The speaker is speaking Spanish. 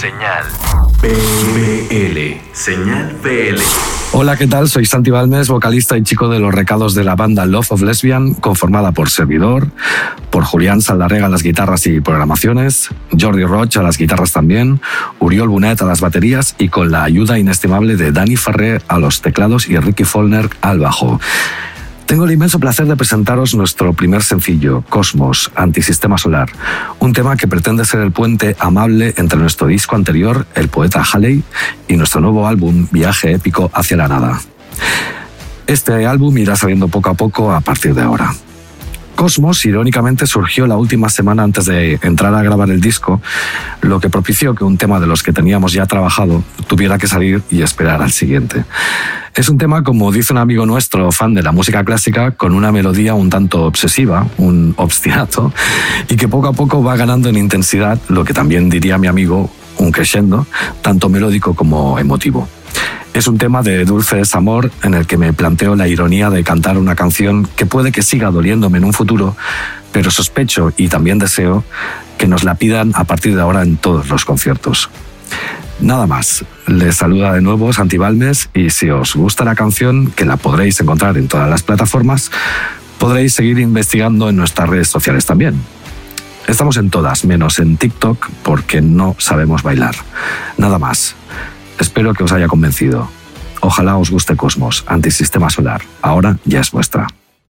Señal PL. Señal PL. Hola, ¿qué tal? Soy Santi Balmes, vocalista y chico de los recados de la banda Love of Lesbian, conformada por Servidor, por Julián Saldarrega a las guitarras y programaciones, Jordi Roch a las guitarras también, Uriol Bunet a las baterías y con la ayuda inestimable de Dani Ferrer a los teclados y Ricky Follner al bajo. Tengo el inmenso placer de presentaros nuestro primer sencillo, Cosmos, Antisistema Solar, un tema que pretende ser el puente amable entre nuestro disco anterior, El Poeta Halley, y nuestro nuevo álbum, Viaje Épico hacia la Nada. Este álbum irá saliendo poco a poco a partir de ahora. Cosmos, irónicamente, surgió la última semana antes de entrar a grabar el disco, lo que propició que un tema de los que teníamos ya trabajado tuviera que salir y esperar al siguiente. Es un tema, como dice un amigo nuestro, fan de la música clásica, con una melodía un tanto obsesiva, un obstinato, y que poco a poco va ganando en intensidad, lo que también diría mi amigo, un crescendo, tanto melódico como emotivo. Es un tema de dulce desamor en el que me planteo la ironía de cantar una canción que puede que siga doliéndome en un futuro, pero sospecho y también deseo que nos la pidan a partir de ahora en todos los conciertos. Nada más, les saluda de nuevo Santi Balmes y si os gusta la canción, que la podréis encontrar en todas las plataformas, podréis seguir investigando en nuestras redes sociales también. Estamos en todas, menos en TikTok, porque no sabemos bailar. Nada más. Espero que os haya convencido. Ojalá os guste Cosmos, antisistema solar. Ahora ya es vuestra.